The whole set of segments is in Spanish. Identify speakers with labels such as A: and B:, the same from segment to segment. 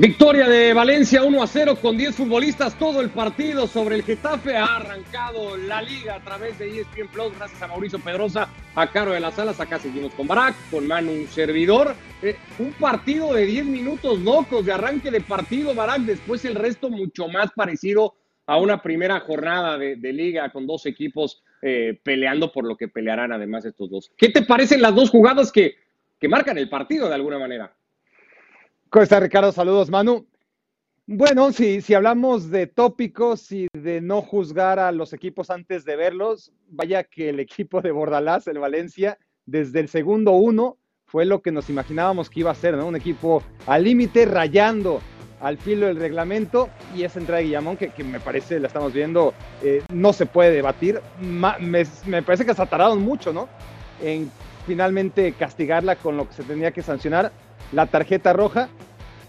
A: Victoria de Valencia 1 a 0 con 10 futbolistas, todo el partido sobre el Getafe. Ha arrancado la liga a través de ESPN Plus, gracias a Mauricio Pedrosa, a Caro de las Alas. Acá seguimos con Barak, con Manu, un servidor. Eh, un partido de 10 minutos locos de arranque de partido, Barak. Después el resto mucho más parecido a una primera jornada de, liga con dos equipos eh, peleando por lo que pelearán además estos dos. ¿Qué te parecen las dos jugadas que, que marcan el partido de alguna manera?
B: ¿Cómo está Ricardo? Saludos, Manu. Bueno, si, si hablamos de tópicos y de no juzgar a los equipos antes de verlos, vaya que el equipo de Bordalás, el Valencia, desde el segundo uno fue lo que nos imaginábamos que iba a ser, ¿no? Un equipo al límite, rayando al filo del reglamento y esa entrada de Guillamón que, me parece, la estamos viendo, eh, no se puede debatir. me, me, parece que se tardaron mucho, ¿no? En finalmente castigarla con lo que se tenía que sancionar la tarjeta roja.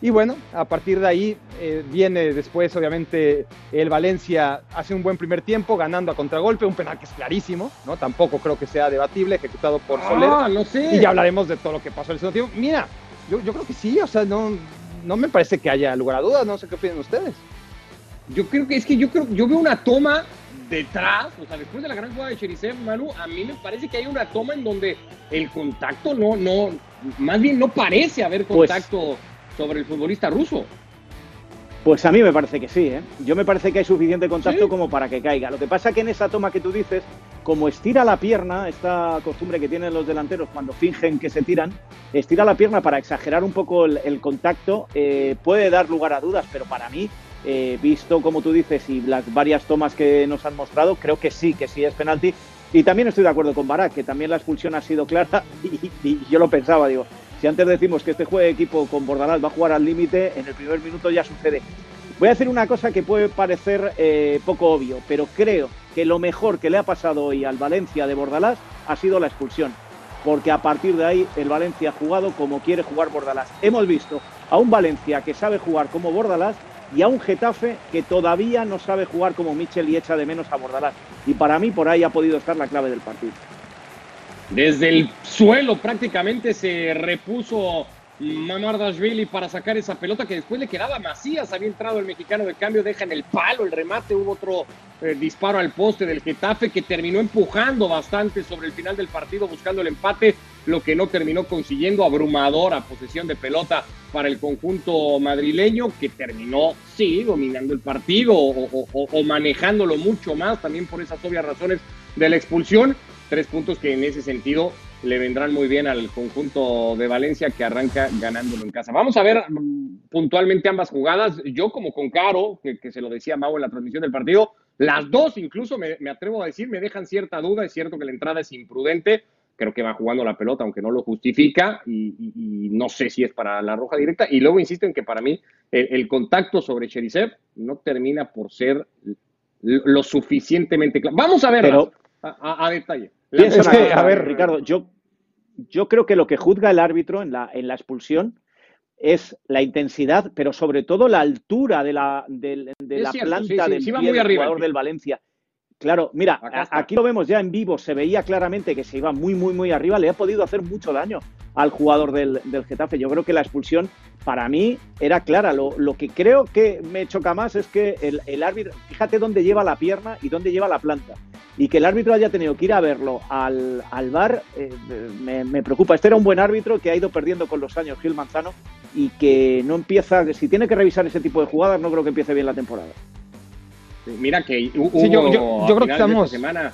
B: Y bueno, a partir de ahí eh, viene después, obviamente, el Valencia hace un buen primer tiempo, ganando a contragolpe, un penal que es clarísimo, ¿no? Tampoco creo que sea debatible, ejecutado por ah, Soler.
A: no sé.
B: Y ya hablaremos de todo lo que pasó en el segundo tiempo. Mira, yo, yo creo que sí, o sea, no, no me parece que haya lugar a dudas, no sé qué opinan ustedes.
A: Yo creo que es que yo creo, yo veo una toma detrás, o sea, después de la gran jugada de Cherisev, Manu, a mí me parece que hay una toma en donde el contacto no, no, más bien no parece haber pues contacto sobre el futbolista ruso.
C: Pues a mí me parece que sí, ¿eh? Yo me parece que hay suficiente contacto como para que caiga. Lo que pasa es que en esa toma que tú dices, como estira la pierna, esta costumbre que tienen los delanteros cuando fingen que se tiran, estira la pierna para exagerar un poco el, contacto, eh, puede dar lugar a dudas, pero para mí, eh, visto como tú dices y las varias tomas que nos han mostrado, creo que sí, que sí es penalti. Y también estoy de acuerdo con Barak, que también la expulsión ha sido clara y, yo lo pensaba, digo, si antes decimos que este juego de equipo con Bordalás va a jugar al límite, en el primer minuto ya sucede. Voy a hacer una cosa que puede parecer eh, poco obvio, pero creo que lo mejor que le ha pasado hoy al Valencia de Bordalás ha sido la expulsión, porque a partir de ahí el Valencia ha jugado como quiere jugar Bordalás. Hemos visto a un Valencia que sabe jugar como Bordalás y a un Getafe que todavía no sabe jugar como Michel y echa de menos a Bordalás. Y para mí por ahí ha podido estar la clave del partido.
A: Desde el suelo prácticamente se repuso Mamardashvili para sacar esa pelota que después le quedaba Macías. Había entrado el mexicano de cambio, deja en el palo el remate. Hubo otro eh, disparo al poste del Getafe que terminó empujando bastante sobre el final del partido, buscando el empate, lo que no terminó consiguiendo. Abrumadora posesión de pelota para el conjunto madrileño que terminó, sí, dominando el partido o manejándolo mucho más, también por esas obvias razones de la expulsión. Tres puntos que en ese sentido le vendrán muy bien al conjunto de Valencia que arranca ganándolo en casa. Vamos a ver mm, puntualmente ambas jugadas. Yo como con Caro, que, se lo decía Mau en la transmisión del partido, las dos incluso me, atrevo a decir, me dejan cierta duda. Es cierto que la entrada es imprudente, creo que va jugando la pelota, aunque no lo justifica, y, no sé si es para la roja directa. Y luego insisto en que para mí el, contacto sobre Cherisev no termina por ser lo suficientemente claro. Vamos a ver a detalle
C: a ver, Ricardo, yo, yo creo que lo que juzga el árbitro en la, en la expulsión es la intensidad, pero sobre todo la altura de la, de, la planta del jugador del Valencia. Claro, mira, aquí lo vemos ya en vivo, se veía claramente que se iba muy, muy, muy arriba, le ha podido hacer mucho daño al jugador del, del Getafe. Yo creo que la expulsión para mí era clara. Lo, lo que creo que me choca más es que el, el, árbitro, fíjate dónde lleva la pierna y dónde lleva la planta. Y que el árbitro haya tenido que ir a verlo al, al bar, eh, me, me, preocupa. Este era un buen árbitro que ha ido perdiendo con los años, Gil Manzano, y que no empieza, si tiene que revisar ese tipo de jugadas, no creo que empiece bien la temporada.
A: Mira que hubo yo, creo que estamos... esta semana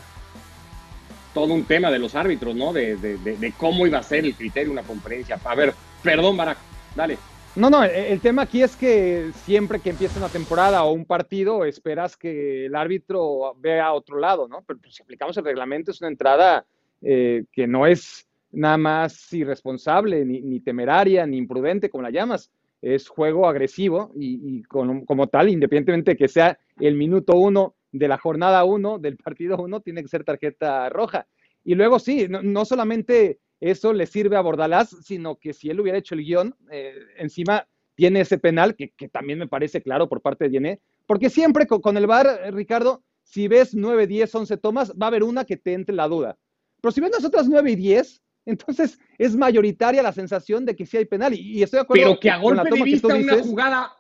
A: todo un tema de los árbitros, ¿no? De, de, cómo iba a ser el criterio una conferencia. A ver, perdón, Barak, dale.
B: No, no, el, tema aquí es que siempre que empieza una temporada o un partido, esperas que el árbitro vea a otro lado, ¿no? Pero pues, si aplicamos el reglamento, es una entrada eh, que no es nada más irresponsable, ni, ni, temeraria, ni imprudente, como la llamas es juego agresivo y, como tal, independientemente de que sea el minuto uno de la jornada uno, del partido uno, tiene que ser tarjeta roja. Y luego sí, no, solamente eso le sirve a Bordalás, sino que si él hubiera hecho el guion, eh, encima tiene ese penal, que, también me parece claro por parte de Yené, porque siempre con, el VAR, Ricardo, si ves 9, 10, 11 tomas, va a haber una que te entre la duda. Pero si ves las otras 9 y 10, Entonces, es mayoritaria la sensación de que sí hay penal. Y, estoy de acuerdo
A: Pero que a golpe de vista una jugada.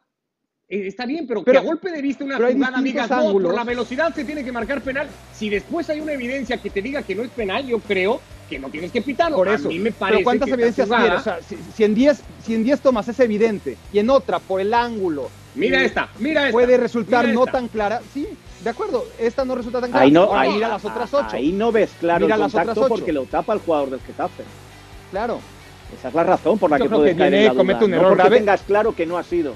A: Eh, está bien, pero, que a golpe de vista una jugada digas, no, por la velocidad se tiene que marcar penal. Si después hay una evidencia que te diga que no es penal, yo creo que no tienes que pitarlo.
B: Por eso. A mí me parece pero ¿cuántas evidencias O sea, si, en 10 si en 10 tomas es evidente y en otra por el ángulo.
A: Mira esta, mira esta.
B: Puede resultar no tan clara. Sí, de acuerdo, esta no resulta tan clara.
C: Ahí no, ahí, mira las otras ocho. Ahí no ves claro mira el contacto las otras porque lo tapa el jugador del Getafe.
B: Claro.
C: Esa es la razón por la que puedes caer en la comete un error no porque tengas claro que no ha sido.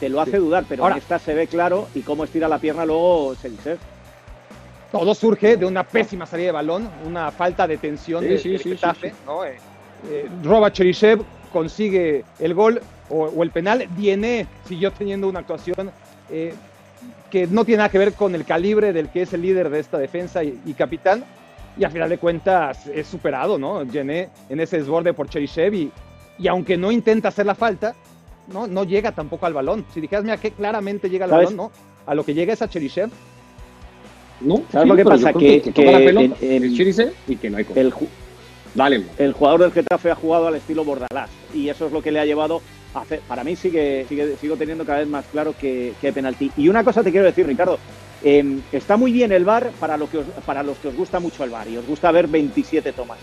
C: Te lo hace dudar, pero Ahora, en esta se ve claro y cómo estira la pierna luego se dice.
B: Todo surge de una pésima salida de balón, una falta de tensión de, Getafe. ¿no? Eh, eh, Roba Cherisev consigue el gol o, el penal. Diene siguió teniendo una actuación eh, que no tiene nada que ver con el calibre del que es el líder de esta defensa y, capitán. Y a final de cuentas es superado, ¿no? Gené en ese desborde por Cherisev y, y aunque no intenta hacer la falta, no, no llega tampoco al balón. Si dijeras, mira, que claramente llega al balón, ¿no? A lo que llega es a Cherisev.
C: No, ¿sabes lo que pasa? Que, que,
A: Cherisev y que no hay
C: el, Dale. el jugador del Getafe ha jugado al estilo Bordalás y eso es lo que le ha llevado para mí sigue, sigo teniendo cada vez más claro que, que hay penalti. Y una cosa te quiero decir, Ricardo, em, está muy bien el bar para, lo que para los que os gusta mucho el bar y os gusta ver 27 tomas,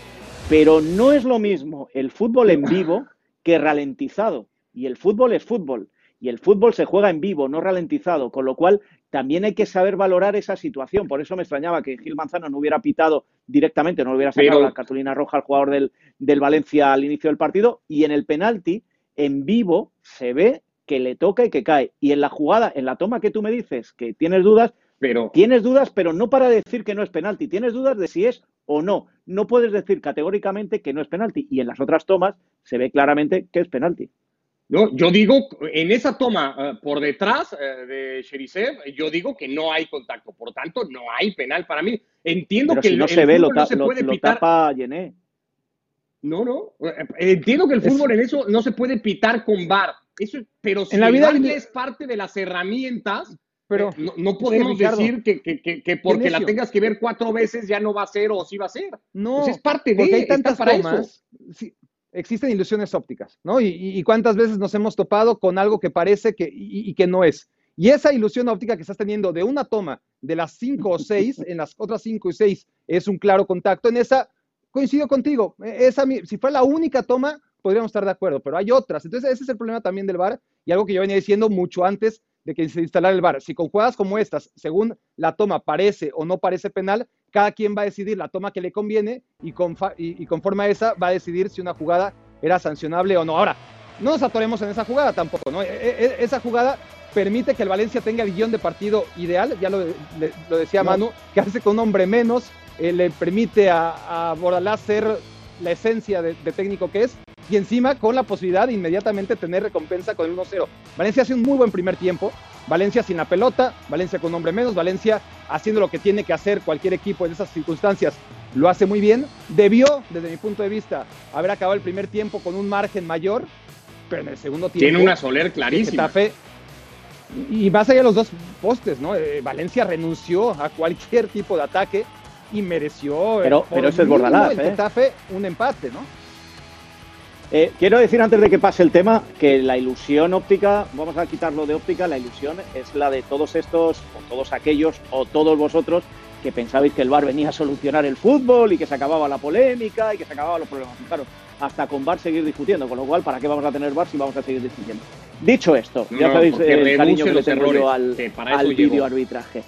C: pero no es lo mismo el fútbol en vivo que ralentizado. Y el fútbol es fútbol. Y el fútbol se juega en vivo, no ralentizado, con lo cual también hay que saber valorar esa situación. Por eso me extrañaba que Gil Manzano no hubiera pitado directamente, no hubiera sacado la cartulina roja al jugador del, del Valencia al inicio del partido. Y en el penalti, en vivo se ve que le toca y que cae. Y en la jugada, en la toma que tú me dices que tienes dudas, pero tienes dudas, pero no para decir que no es penalti, tienes dudas de si es o no. No puedes decir categóricamente que no es penalti. Y en las otras tomas se ve claramente que es penalti.
A: No, yo digo, en esa toma eh, por detrás eh, de Sherisev, yo digo que no hay contacto. Por tanto, no hay penal para mí. Entiendo que
C: no se ve, lo, no se puede lo, tapa Llené.
A: No, no. Eh, entiendo que el fútbol en eso no se puede pitar con bar. Eso, pero si
B: en la vida
A: es parte de las herramientas, pero eh, no, podemos decir que, porque la tengas que ver cuatro veces ya no va a ser o sí va a ser.
B: No, pues es parte de. hay tantas para tomas. Existen ilusiones ópticas, ¿no? Y, cuántas veces nos hemos topado con algo que parece que y, que no es. Y esa ilusión óptica que estás teniendo de una toma de las cinco o seis, en las otras cinco y seis es un claro contacto, en esa coincido contigo. E, esa, si fue la única toma, podríamos estar de acuerdo, pero hay otras. Entonces, ese es el problema también del VAR y algo que yo venía diciendo mucho antes de que se instalara el VAR. Si con jugadas como estas, según la toma parece o no parece penal, cada quien va a decidir la toma que le conviene y, conforme a esa va a decidir si una jugada era sancionable o no. Ahora, no nos atoremos en esa jugada tampoco, ¿no? E, e, esa jugada permite que el Valencia tenga el guion de partido ideal, ya lo, decía Manu, que hace con un hombre menos, eh, le permite a, a Bordalás ser la esencia de, técnico que es, y encima con la posibilidad de inmediatamente tener recompensa con el 1-0. Valencia hace un muy buen primer tiempo, Valencia sin la pelota, Valencia con un hombre menos, Valencia haciendo lo que tiene que hacer cualquier equipo en esas circunstancias, lo hace muy bien. Debió, desde mi punto de vista, haber acabado el primer tiempo con un margen mayor, pero en el segundo tiempo...
A: Tiene una Soler clarísima.
B: y más allá de los dos postes, ¿no? Eh, Valencia renunció a cualquier tipo de ataque y mereció.
C: Pero, pero ese es Bordalás,
B: ¿eh? un empate, ¿no?
C: Eh, quiero decir antes de que pase el tema que la ilusión óptica, vamos a quitarlo de óptica, la ilusión es la de todos estos, o todos aquellos, o todos vosotros que pensabais que el VAR venía a solucionar el fútbol y que se acababa la polémica y que se acababan los problemas. Claro, hasta con VAR seguir discutiendo, con lo cual, ¿para qué vamos a tener VAR si vamos a seguir discutiendo? Dicho esto, ya sabéis el cariño que le tengo yo al, al vídeo arbitraje.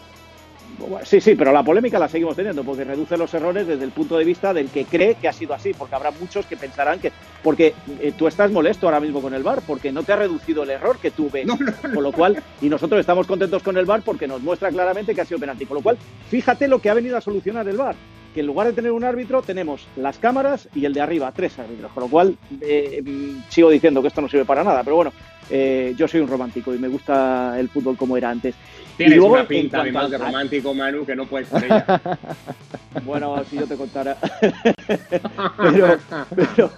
C: Sí, sí, pero la polémica la seguimos teniendo porque reduce los errores desde el punto de vista del que cree que ha sido así, porque habrá muchos que pensarán que. Porque eh, tú estás molesto ahora mismo con el VAR, porque no te ha reducido el error que tú ves. Con lo cual, y nosotros estamos contentos con el VAR porque nos muestra claramente que ha sido penalti. Con lo cual, fíjate lo que ha venido a solucionar el VAR. Que en lugar de tener un árbitro, tenemos las cámaras y el de arriba, tres árbitros. Con lo cual, eh, mm, sigo diciendo que esto no sirve para nada, pero bueno, eh, yo soy un romántico y me gusta el fútbol como era antes.
A: Tienes luego, una pinta además de romántico, Manu, que no puedes con ella.
C: bueno, si yo te contara. pero,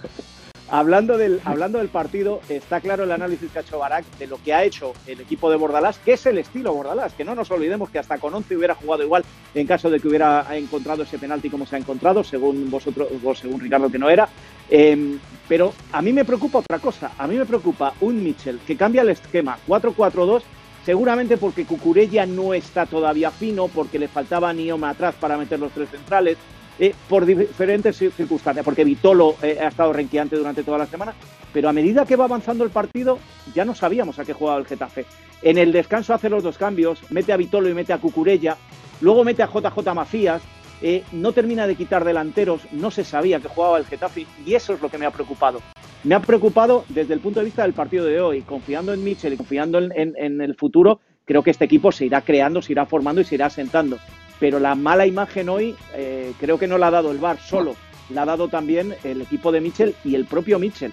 C: Hablando del, hablando del partido, está claro el análisis que ha hecho Barak de lo que ha hecho el equipo de Bordalás, que es el estilo Bordalás, que no nos olvidemos que hasta con 11 hubiera jugado igual en caso de que hubiera encontrado ese penalti como se ha encontrado, según vosotros, según Ricardo que no era. Em, pero a mí me preocupa otra cosa, a mí me preocupa un Mitchell que cambia el esquema 4-4-2 seguramente porque Cucurella no está todavía fino, porque le faltaba Nioma atrás para meter los tres centrales, eh, por diferentes circunstancias, porque Vitolo eh, ha estado renqueante durante toda la semana, pero a medida que va avanzando el partido, ya no sabíamos a qué jugaba el Getafe. En el descanso hace los dos cambios, mete a Vitolo y mete a Cucurella, luego mete a JJ Macías, eh, no termina de quitar delanteros, no se sabía que jugaba el Getafe y eso es lo que me ha preocupado. Me ha preocupado desde el punto de vista del partido de hoy, confiando en Mitchell y confiando en el futuro, creo que este equipo se irá creando, se irá formando y se irá asentando pero la mala imagen hoy eh, creo que no la ha dado el VAR solo, la ha dado también el equipo de Mitchell y el propio Mitchell.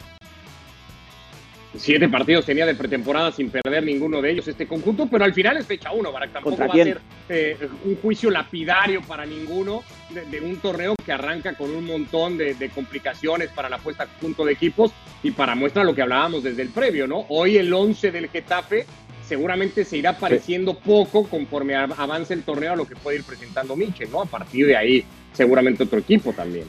A: Siete partidos tenía de pretemporada sin perder ninguno de ellos este conjunto, pero al final es fecha uno, para tampoco va a ser eh, un juicio lapidario para ninguno de, un torneo que arranca con un montón de, de, complicaciones para la puesta a punto de equipos y para muestra lo que hablábamos desde el previo, ¿no? Hoy el 11 del Getafe seguramente se irá pareciendo poco conforme avance el torneo a lo que puede ir presentando Michel, ¿no? A partir de ahí, seguramente otro equipo también.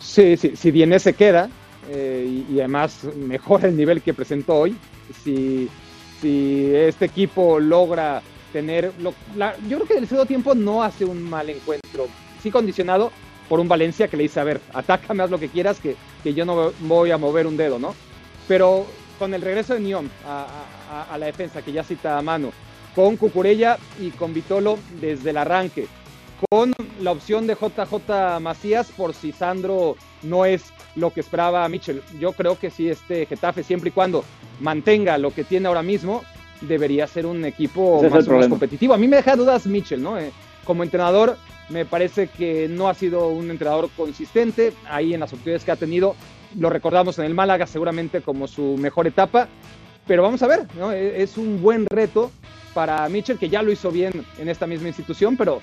B: Sí, sí si bien se queda eh, y, además mejora el nivel que presentó hoy, si, si este equipo logra tener. Lo, yo creo que el segundo tiempo no hace un mal encuentro, sí condicionado por un Valencia que le dice: A ver, atácame, haz lo que quieras, que, que yo no voy a mover un dedo, ¿no? Pero con el regreso de Nión a, la defensa, que ya cita a mano, con Cucurella y con Vitolo desde el arranque, con la opción de JJ Macías por si Sandro no es lo que esperaba Michel. Yo creo que si este Getafe, siempre y cuando mantenga lo que tiene ahora mismo, debería ser un equipo más, competitivo. A mí me deja dudas Michel, ¿no? Eh, como entrenador, me parece que no ha sido un entrenador consistente. Ahí en las oportunidades que ha tenido, lo recordamos en el Málaga seguramente como su mejor etapa, pero vamos a ver, ¿no? E, es un buen reto para Mitchell, que ya lo hizo bien en esta misma institución, pero,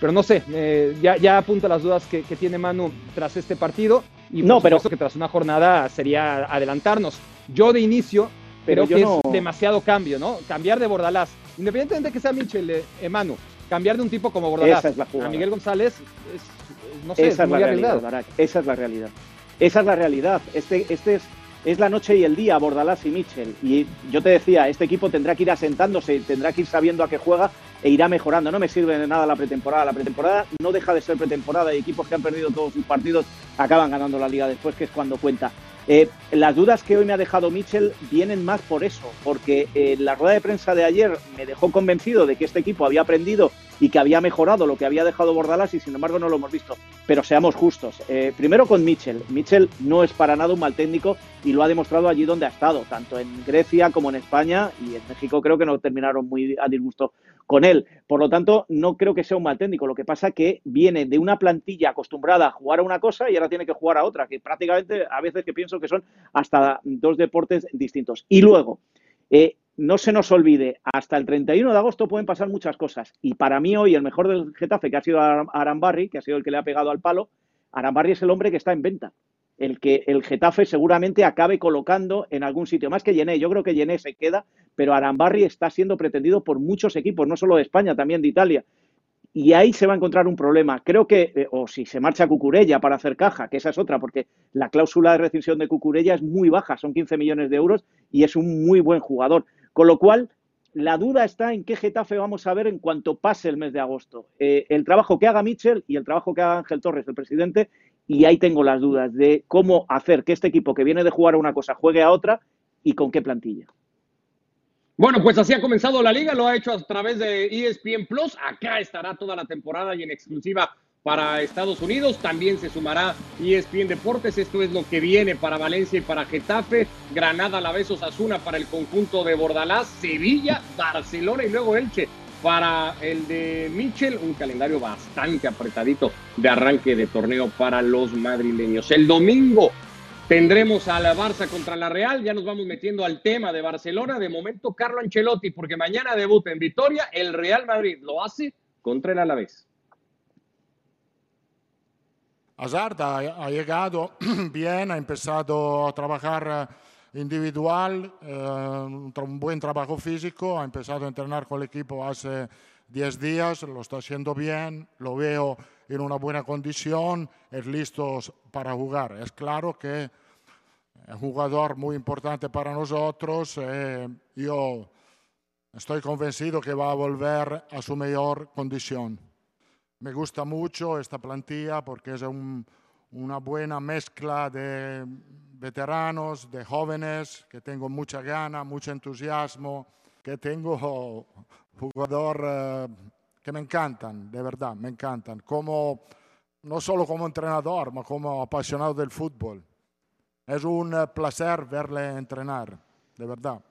B: pero no sé, eh, ya, ya apunta las dudas que, tiene Manu tras este partido. Y no, pero que tras una jornada sería adelantarnos. Yo de inicio, pero que es demasiado cambio, ¿no? Cambiar de Bordalás, independientemente de que sea Mitchell, eh, Manu, cambiar de un tipo como Bordalás a Miguel González, no sé,
C: Esa es, la realidad, Esa es la realidad. Esa es la realidad. Este, este es, es la noche y el día, Bordalás y Mitchell. Y yo te decía, este equipo tendrá que ir asentándose, tendrá que ir sabiendo a qué juega e irá mejorando. No me sirve de nada la pretemporada. La pretemporada no deja de ser pretemporada y equipos que han perdido todos sus partidos acaban ganando la liga después, que es cuando cuenta. Eh, las dudas que hoy me ha dejado Mitchell vienen más por eso, porque eh, la rueda de prensa de ayer me dejó convencido de que este equipo había aprendido y que había mejorado lo que había dejado Bordalás y sin embargo no lo hemos visto. Pero seamos justos. Eh, primero con Mitchell. Mitchell no es para nada un mal técnico y lo ha demostrado allí donde ha estado, tanto en Grecia como en España y en México creo que no terminaron muy a disgusto con él. Por lo tanto, no creo que sea un mal técnico. Lo que pasa que viene de una plantilla acostumbrada a jugar a una cosa y ahora tiene que jugar a otra, que prácticamente a veces que pienso que son hasta dos deportes distintos. Y luego, eh, no se nos olvide, hasta el 31 de agosto pueden pasar muchas cosas. Y para mí hoy el mejor del Getafe, que ha sido Arambarri, que ha sido el que le ha pegado al palo, Arambarri es el hombre que está en venta el que el Getafe seguramente acabe colocando en algún sitio. Más que Llené, yo creo que Llené se queda, pero Arambarri está siendo pretendido por muchos equipos, no solo de España, también de Italia. Y ahí se va a encontrar un problema. Creo que, eh, o si se marcha Cucurella para hacer caja, que esa es otra, porque la cláusula de rescisión de Cucurella es muy baja, son 15 millones de euros y es un muy buen jugador. Con lo cual, la duda está en qué Getafe vamos a ver en cuanto pase el mes de agosto. Eh, el trabajo que haga Mitchell y el trabajo que haga Ángel Torres, el presidente, y ahí tengo las dudas de cómo hacer que este equipo que viene de jugar a una cosa juegue a otra y con qué plantilla.
A: Bueno, pues así ha comenzado la liga, lo ha hecho a través de ESPN Plus. Acá estará toda la temporada y en exclusiva para Estados Unidos. También se sumará ESPN Deportes. Esto es lo que viene para Valencia y para Getafe. Granada, la vez Osasuna para el conjunto de Bordalás, Sevilla, Barcelona y luego Elche para el de Michel, un calendario bastante apretadito de arranque de torneo para los madrileños. El domingo tendremos a la Barça contra la Real, ya nos vamos metiendo al tema de Barcelona, de momento Carlo Ancelotti, porque mañana debuta en Vitoria, el Real Madrid lo hace contra el Alavés.
D: Hazard ha, llegado bien, ha empezado a trabajar eh, individual, eh, un buen trabajo físico, ha empezado a entrenar con el equipo hace 10 días, lo está haciendo bien, lo veo en una buena condición, es listo para jugar. Es claro que es un jugador muy importante para nosotros. Eh, yo estoy convencido que va a volver a su mejor condición. Me gusta mucho esta plantilla porque es una buena mezcla de veteranos, de jóvenes, que tengo mucha gana, mucho entusiasmo, que tengo jugadores eh, que me encantan, de verdad, me encantan, como, no solo como entrenador, pero como apasionado del fútbol. Es un placer verle entrenar, de verdad.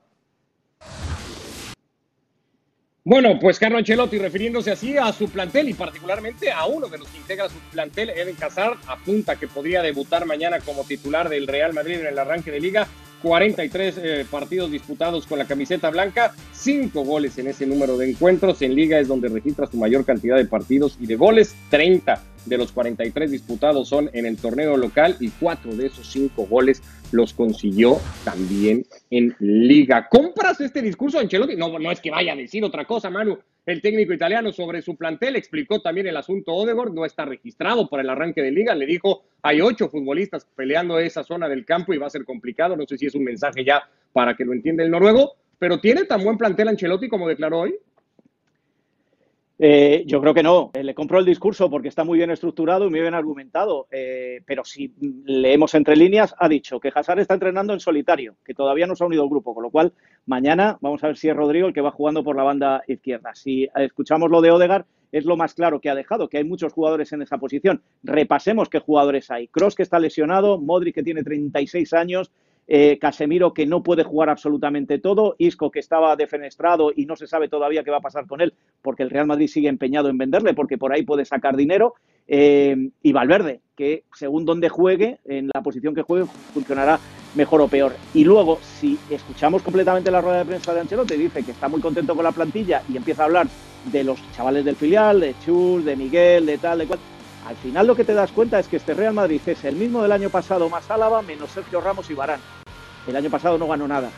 A: Bueno, pues Carlo Ancelotti refiriéndose así a su plantel y particularmente a uno de los que integra su plantel, Eden Hazard, apunta que podría debutar mañana como titular del Real Madrid en el arranque de liga 43 eh, partidos disputados con la camiseta blanca, 5 goles en ese número de encuentros. En liga es donde registra su mayor cantidad de partidos y de goles. 30 de los 43 disputados son en el torneo local y 4 de esos 5 goles los consiguió también en liga. ¿Compras este discurso, Ancelotti? No, no es que vaya a decir otra cosa, Manu. El técnico italiano sobre su plantel explicó también el asunto Odegaard, no está registrado para el arranque de liga, le dijo, hay ocho futbolistas peleando esa zona del campo y va a ser complicado, no sé si es un mensaje ya para que lo entienda el noruego, pero ¿tiene tan buen plantel Ancelotti como declaró hoy?
C: Eh, yo creo que no. Eh, le compro el discurso porque está muy bien estructurado y muy bien argumentado. Eh, pero si leemos entre líneas, ha dicho que Hazard está entrenando en solitario, que todavía no se ha unido al grupo. Con lo cual, mañana vamos a ver si es Rodrigo el que va jugando por la banda izquierda. Si escuchamos lo de Odegar, es lo más claro que ha dejado, que hay muchos jugadores en esa posición. Repasemos qué jugadores hay. Cross que está lesionado, Modric que tiene 36 años, eh, Casemiro que no puede jugar absolutamente todo, Isco que estaba defenestrado y no se sabe todavía qué va a pasar con él porque el Real Madrid sigue empeñado en venderle porque por ahí puede sacar dinero, eh, y Valverde que según donde juegue, en la posición que juegue, funcionará mejor o peor. Y luego, si escuchamos completamente la rueda de prensa de Ancelotti, dice que está muy contento con la plantilla y empieza a hablar de los chavales del filial, de Chus, de Miguel, de tal, de cual. Al final lo que te das cuenta es que este Real Madrid es el mismo del año pasado más Álava menos Sergio Ramos y Barán. El año pasado no ganó nada.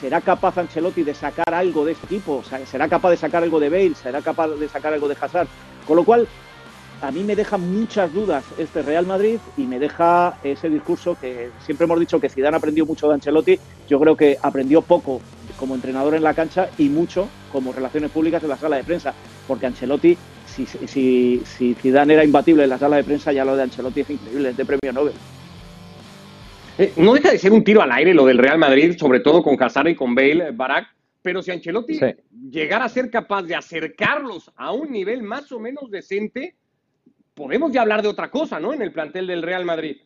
C: ¿Será capaz Ancelotti de sacar algo de este equipo? ¿Será capaz de sacar algo de Bale? ¿Será capaz de sacar algo de Hazard? Con lo cual, a mí me deja muchas dudas este Real Madrid y me deja ese discurso que siempre hemos dicho que Zidane aprendió mucho de Ancelotti. Yo creo que aprendió poco como entrenador en la cancha y mucho como relaciones públicas en la sala de prensa, porque Ancelotti, si, si, si Zidane era imbatible en la sala de prensa, ya lo de Ancelotti es increíble, es de premio Nobel.
A: Eh, no deja de ser un tiro al aire lo del Real Madrid, sobre todo con Hazard y con Bale, Barak, pero si Ancelotti llegara a ser capaz de acercarlos a un nivel más o menos decente, podemos ya hablar de otra cosa, ¿no? En el plantel del Real Madrid.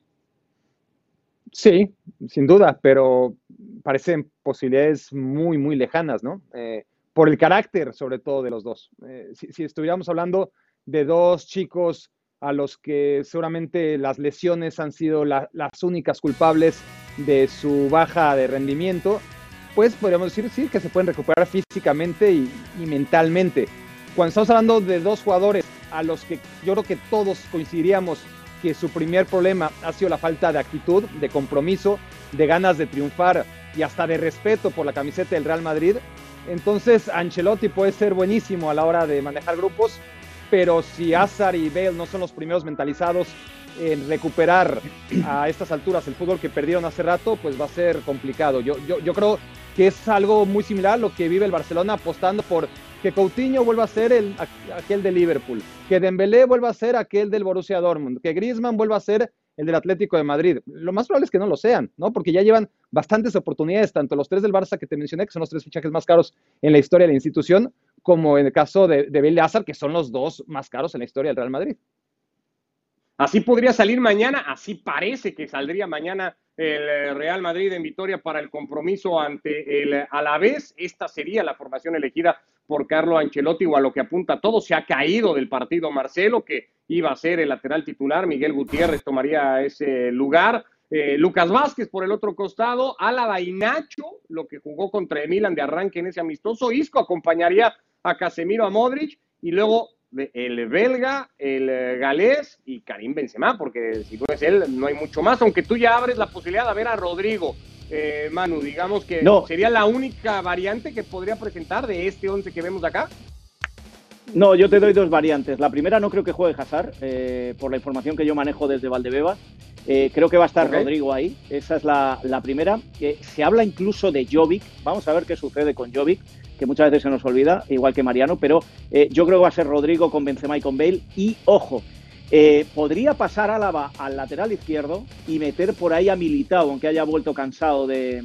B: Sí, sin duda, pero parecen posibilidades muy, muy lejanas, ¿no? Eh, por el carácter, sobre todo, de los dos. Eh, si, si, estuviéramos hablando de dos chicos a los que seguramente las lesiones han sido las únicas culpables de su baja de rendimiento, pues podríamos decir sí que se pueden recuperar físicamente y, mentalmente. Cuando estamos hablando de dos jugadores a los que yo creo que todos coincidiríamos que su primer problema ha sido la falta de actitud, de compromiso, de ganas de triunfar y hasta de respeto por la camiseta del Real Madrid, entonces Ancelotti puede ser buenísimo a la hora de manejar grupos, pero si Azar y Bale no son los primeros mentalizados en recuperar a estas alturas el fútbol que perdieron hace rato, pues va a ser complicado. Yo, creo que es algo muy similar a lo que vive el Barcelona apostando por que Coutinho vuelva a ser el, aquel de Liverpool, que Dembélé vuelva a ser aquel del Borussia Dortmund, que Griezmann vuelva a ser el del Atlético de Madrid. Lo más probable es que no lo sean, ¿no? Porque ya llevan bastantes oportunidades, tanto los tres del Barça que te mencioné, que son los tres fichajes más caros en la historia de la institución, como en el caso de, de Bale Hazard, que son los dos más caros en la historia del Real Madrid.
A: Así podría salir mañana, así parece que saldría mañana el eh, Real Madrid en victoria para el compromiso ante el Alavés. Esta sería la formación elegida por Carlo Ancelotti o a lo que apunta todo. Se ha caído del partido Marcelo, que iba a ser el lateral titular. Miguel Gutiérrez tomaría ese lugar. Eh, Lucas Vázquez por el otro costado, Álava y Nacho, lo que jugó contra el Milan de arranque en ese amistoso. Isco acompañaría a Casemiro, a Modric y luego el belga, el eh, galés y Karim Benzema, porque si no es él, no hay mucho más, aunque tú ya abres la posibilidad de ver a Rodrigo. Eh, Manu, digamos que sería la única variante que podría presentar de este 11 que vemos acá.
C: No, yo te doy dos variantes. La primera no creo que juegue Hazard, eh, por la información que yo manejo desde Valdebebas. creo que va a estar Rodrigo ahí. Esa es la, la primera. se habla incluso de Jovic. Vamos a ver qué sucede con Jovic que muchas veces se nos olvida, igual que Mariano, pero eh, yo creo que va a ser Rodrigo con Benzema y con Bale. Y ojo, eh, podría pasar Álava al lateral izquierdo y meter por ahí a Militao, aunque haya vuelto cansado de,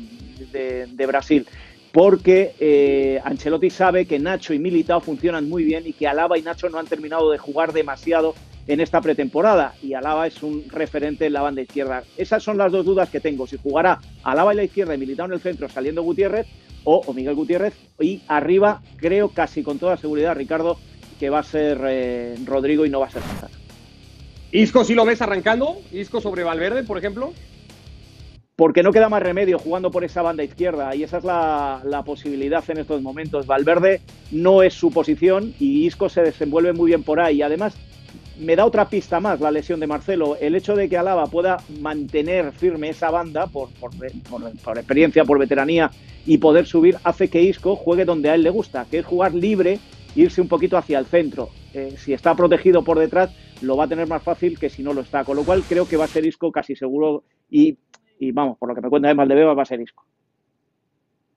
C: Brasil. Porque eh, Ancelotti sabe que Nacho y Militao funcionan muy bien y que Alaba y Nacho no han terminado de jugar demasiado en esta pretemporada y Alaba es un referente en la banda izquierda. Esas son las dos dudas que tengo. Si jugará Alaba en la izquierda y Militao en el centro saliendo Gutiérrez o, Miguel Gutiérrez. Y arriba, creo casi con toda seguridad, Ricardo, que va a ser eh, Rodrigo y no va a ser.
A: ¿Isco sí lo ves arrancando? ¿Isco sobre Valverde, por ejemplo?
C: Porque no queda más remedio jugando por esa banda izquierda y esa es la, posibilidad en estos momentos. Valverde no es su posición y Isco se desenvuelve muy bien por ahí. Además, me da otra pista más la lesión de Marcelo. El hecho de que Alaba pueda mantener firme esa banda por, experiencia, por veteranía y poder subir, hace que Isco juegue donde a él le gusta, que es jugar libre, irse un poquito hacia el centro. Eh, si está protegido por detrás, lo va a tener más fácil que si no lo está. Con lo cual creo que va a ser Isco casi seguro y, vamos, por lo que me cuenta de Maldebeba, va a ser Isco.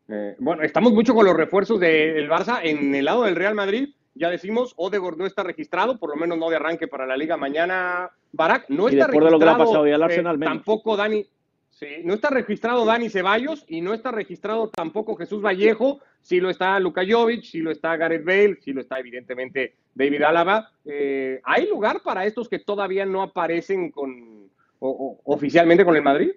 A: Eh, bueno, estamos mucho con los refuerzos del Barça. En el lado del Real Madrid, ya decimos, Odegor no está registrado, por lo menos no de arranque para la liga mañana. Barak no está registrado. lo que le ha pasado al Arsenal, tampoco Dani. Sí, no está registrado Dani Ceballos y no está registrado tampoco Jesús Vallejo. Sí lo está Luka Jovic, sí lo está Gareth Bale, sí lo está evidentemente David Álava. Eh, ¿Hay lugar para estos que todavía no aparecen con, oficialmente con el Madrid?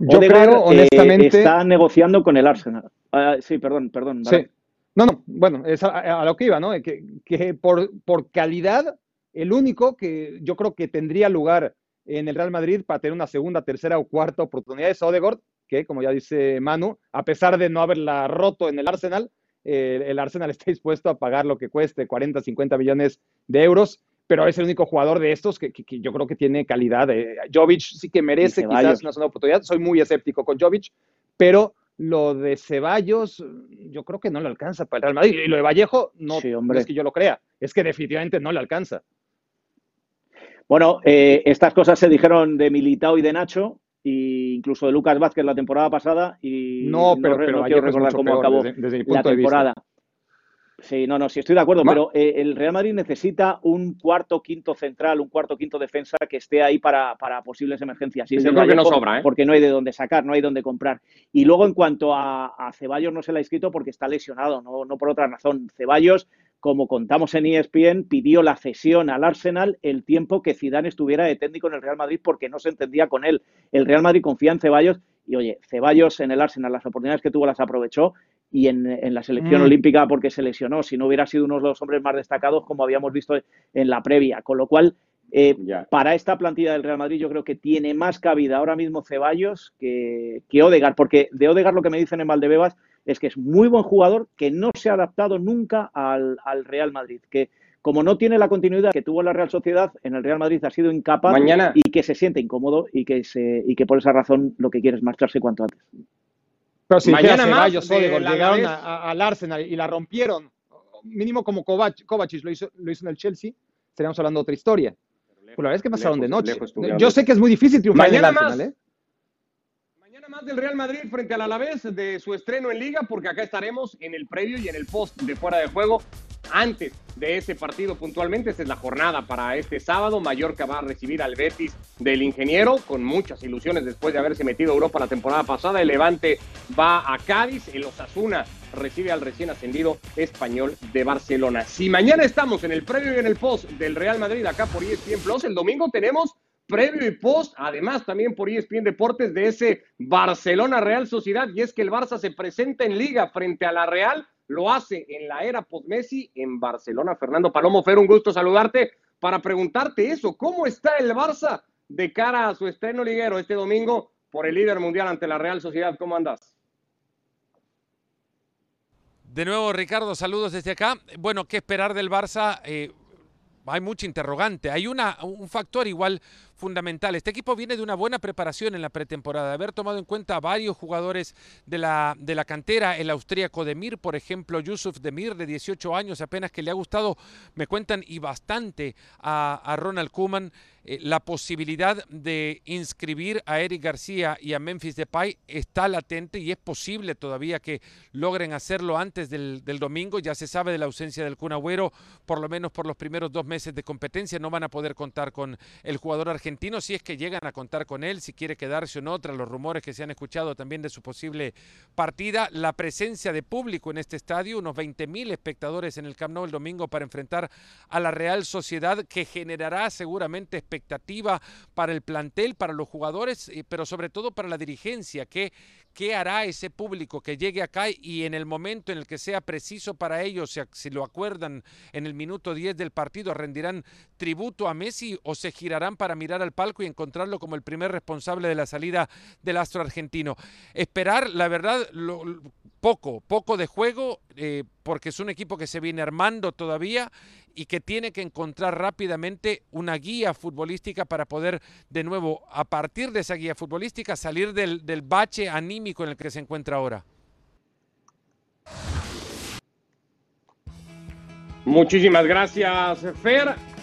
C: Yo creo, eh, honestamente. está negociando con el Arsenal. Ah, sí, perdón, perdón.
B: Sí. No, no, bueno, es a, lo que iba, ¿no? Que, que por, por, calidad, el único que yo creo que tendría lugar en el Real Madrid para tener una segunda, tercera o cuarta oportunidad es Odegaard, que como ya dice Manu, a pesar de no haberla roto en el Arsenal, eh, el Arsenal está dispuesto a pagar lo que cueste, 40, 50 millones de euros, pero es el único jugador de estos que, que, yo creo que tiene calidad. Eh, Jovic sí que merece quizás una segunda oportunidad, soy muy escéptico con Jovic, pero lo de Ceballos, yo creo que no le alcanza para el Real Madrid. Y lo de Vallejo, no, es que yo lo crea, es que definitivamente no le alcanza.
C: Bueno, eh, estas cosas se dijeron de Militao y de Nacho, e incluso de Lucas Vázquez la temporada pasada. Y
B: no, pero, no, quiero recordar cómo acabó
C: la temporada. Sí, no, no, sí estoy de acuerdo, pero eh, el Real Madrid necesita un cuarto, quinto central, un cuarto, quinto defensa que esté ahí para, posibles emergencias.
A: Yo creo que no sobra, ¿eh?
C: Porque no hay de dónde sacar, no hay dónde comprar. Y luego, en cuanto a, Ceballos, no se le ha escrito porque está lesionado, no, no por otra razón. Ceballos, como contamos en ESPN, pidió la cesión al Arsenal el tiempo que Zidane estuviera de técnico en el Real Madrid porque no se entendía con él. El Real Madrid confía en Ceballos y oye, Ceballos en el Arsenal, las oportunidades que tuvo las aprovechó y en, la selección mm. olímpica porque se lesionó, si no hubiera sido uno de los hombres más destacados como habíamos visto en la previa. Con lo cual, eh, para esta plantilla del Real Madrid yo creo que tiene más cabida ahora mismo Ceballos que, que Odegar, porque de Odegar lo que me dicen en Valdebebas es que es muy buen jugador, que no se ha adaptado nunca al, Real Madrid, que como no tiene la continuidad que tuvo en la Real Sociedad, en el Real Madrid ha sido incapaz y que se siente incómodo y que, se, y que por esa razón lo que quiere es marcharse cuanto antes.
B: Pero si Mañana más llegaron al Arsenal y la rompieron, mínimo como Kovac, Kovacic lo hizo, lo hizo en el Chelsea, estaríamos hablando de otra historia. Pues la verdad es que pasaron de noche. Yo sé que es muy difícil triunfar Mañana en el Arsenal, ¿eh?
A: Mañana más del Real Madrid frente al Alavés de su estreno en Liga, porque acá estaremos en el previo y en el post de fuera de juego antes de ese partido puntualmente. Esta es la jornada para este sábado. Mallorca va a recibir al Betis del ingeniero con muchas ilusiones después de haberse metido a Europa la temporada pasada. El Levante va a Cádiz. El Osasuna recibe al recién ascendido español de Barcelona. Si mañana estamos en el previo y en el post del Real Madrid acá por ESPN Plus, el domingo tenemos previo y post, además también por ESPN Deportes de ese Barcelona Real Sociedad y es que el Barça se presenta en liga frente a la Real lo hace en la era post-Messi en Barcelona. Fernando Palomo Fer, un gusto saludarte para preguntarte eso. ¿Cómo está el Barça de cara a su estreno liguero este domingo por el líder mundial ante la Real Sociedad? ¿Cómo andas?
E: De nuevo, Ricardo, saludos desde acá. Bueno, ¿qué esperar del Barça? Eh, hay mucha interrogante. Hay una, un factor igual fundamental. Este equipo viene de una buena preparación en la pretemporada, haber tomado en cuenta a varios jugadores de la, de la cantera, el austríaco Demir, por ejemplo, Yusuf Demir, de 18 años, apenas que le ha gustado, me cuentan, y bastante a, Ronald Koeman. Eh, la posibilidad de inscribir a Eric García y a Memphis Depay está latente y es posible todavía que logren hacerlo antes del, domingo. Ya se sabe de la ausencia del Kun Agüero, por lo menos por los primeros dos meses de competencia. No van a poder contar con el jugador argentino si es que llegan a contar con él, si quiere quedarse o no, tras los rumores que se han escuchado también de su posible partida. La presencia de público en este estadio, unos 20 mil espectadores en el Camp Nou el domingo para enfrentar a la Real Sociedad, que generará seguramente expectativa para el plantel, para los jugadores, eh, pero sobre todo para la dirigencia. ¿Qué, ¿Qué hará ese público que llegue acá y en el momento en el que sea preciso para ellos, si lo acuerdan en el minuto 10 del partido, rendirán tributo a Messi o se girarán para mirar al palco y encontrarlo como el primer responsable de la salida del astro argentino? Esperar, la verdad, poco, poco de juego, eh, porque es un equipo que se viene armando todavía y que tiene que encontrar rápidamente una guía futbolística para poder de nuevo, a partir de esa guía futbolística, salir del, bache anímico en el que se encuentra ahora.
A: Muchísimas gracias, Fer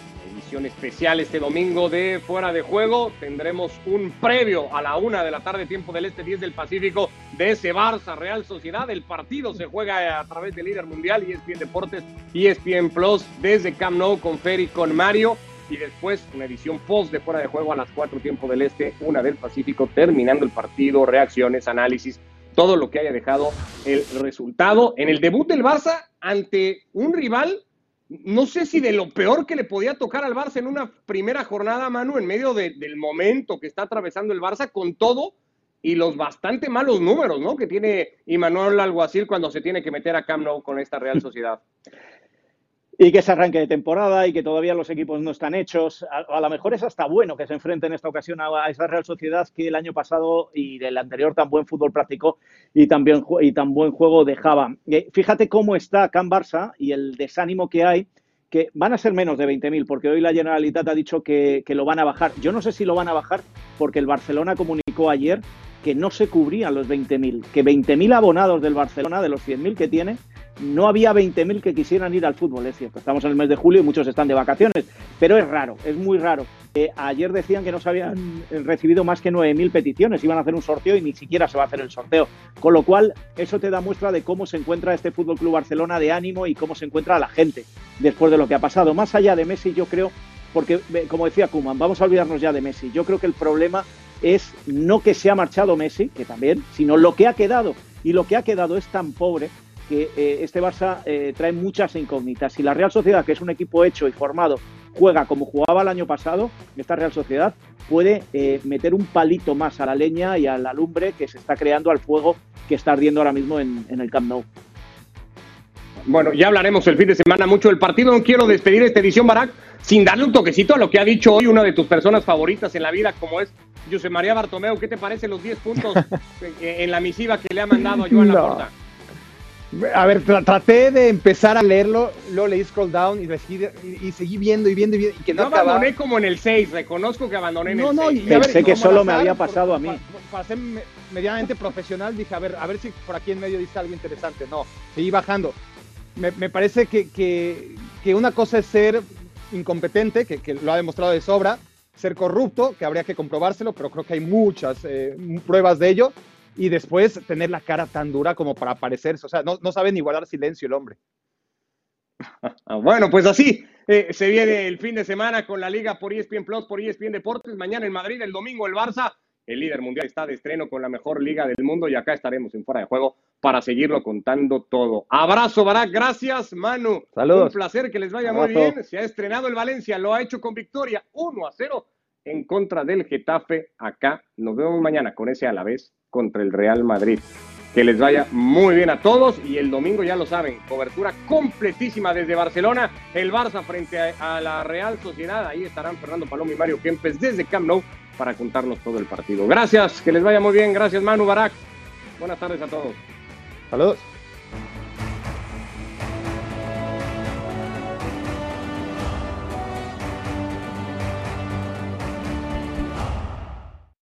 A: especial este domingo de Fuera de Juego. Tendremos un previo a la una de la tarde, tiempo del Este 10 del Pacífico, de ese Barça Real Sociedad. El partido se juega a través del líder mundial, ESPN Deportes, ESPN Plus, desde Camp Nou con Fer y con Mario. Y después una edición post de Fuera de Juego a las cuatro, tiempo del Este, una del Pacífico, terminando el partido, reacciones, análisis, todo lo que haya dejado el resultado en el debut del Barça ante un rival no sé si de lo peor que le podía tocar al Barça en una primera jornada, Manu, en medio del momento que está atravesando el Barça, con todo y los bastante malos números, ¿no? Que tiene Imanuel Alguacil cuando se tiene que meter a Camp con esta Real Sociedad.
C: Y que se arranque de temporada y que todavía los equipos no están hechos. A, lo mejor es hasta bueno que se enfrente en esta ocasión a, esa Real Sociedad que el año pasado y del anterior tan buen fútbol practicó y, también, y tan buen juego dejaba. Fíjate cómo está Can Barça y el desánimo que hay que van a ser menos de 20.000, porque hoy la Generalitat ha dicho que, que, lo van a bajar. Yo no sé si lo van a bajar porque el Barcelona comunicó ayer que no se cubrían los 20.000, que 20.000 abonados del Barcelona, de los 100.000 que tiene, no había 20.000 que quisieran ir al fútbol, es cierto. Estamos en el mes de julio y muchos están de vacaciones, pero es raro, es muy raro. Eh, ayer decían que no se habían recibido más que 9.000 peticiones, iban a hacer un sorteo y ni siquiera se va a hacer el sorteo. Con lo cual, eso te da muestra de cómo se encuentra este Fútbol Club Barcelona de ánimo y cómo se encuentra la gente después de lo que ha pasado. Más allá de Messi, yo creo, porque como decía Kuman, vamos a olvidarnos ya de Messi. Yo creo que el problema es no que se ha marchado Messi, que también, sino lo que ha quedado. Y lo que ha quedado es tan pobre que eh, este Barça eh, trae muchas incógnitas. Si la Real Sociedad, que es un equipo hecho y formado, juega como jugaba el año pasado, esta Real Sociedad puede eh, meter un palito más a la leña y a la lumbre que se está creando al fuego que está ardiendo ahora mismo en, en el Camp Nou.
A: Bueno, ya hablaremos el fin de semana mucho del partido. No quiero despedir esta edición, Barak, sin darle un toquecito a lo que ha dicho hoy una de tus personas favoritas en la vida, como es José María Bartomeu. ¿Qué te parece los 10 puntos en la misiva que le ha mandado a Joan no. Laporta?
B: A ver, traté de empezar a leerlo, luego leí scroll down y, seguí viendo y viendo y viendo. Y que no
A: Yo abandoné como en el 6, reconozco que abandoné en el 6.
C: Pensé que solo me había pasado a mí.
B: Para, ser medianamente profesional dije, a ver, a ver si por aquí en medio dice algo interesante. No, seguí bajando. Me, me parece que, que, que, una cosa es ser incompetente, que, que, lo ha demostrado de sobra, ser corrupto, que habría que comprobárselo, pero creo que hay muchas eh, pruebas de ello y después tener la cara tan dura como para parecerse. O sea, no, no sabe ni guardar silencio el hombre.
A: bueno, pues así eh, se viene el fin de semana con la liga por ESPN Plus, por ESPN Deportes. Mañana en Madrid, el domingo el Barça. El líder mundial está de estreno con la mejor liga del mundo y acá estaremos en fuera de juego para seguirlo contando todo. Abrazo, Barak. Gracias, Manu.
B: Saludos.
A: Un placer que les vaya muy bien. Se ha estrenado el Valencia, lo ha hecho con victoria 1 a 0 en contra del Getafe. Acá nos vemos mañana con ese a la vez contra el Real Madrid. Que les vaya muy bien a todos y el domingo ya lo saben, cobertura completísima desde Barcelona, el Barça frente a, la Real Sociedad, ahí estarán Fernando Paloma y Mario Kempes desde Camp Nou para contarnos todo el partido. Gracias, que les vaya muy bien, gracias Manu Barak, buenas tardes a todos.
B: Saludos.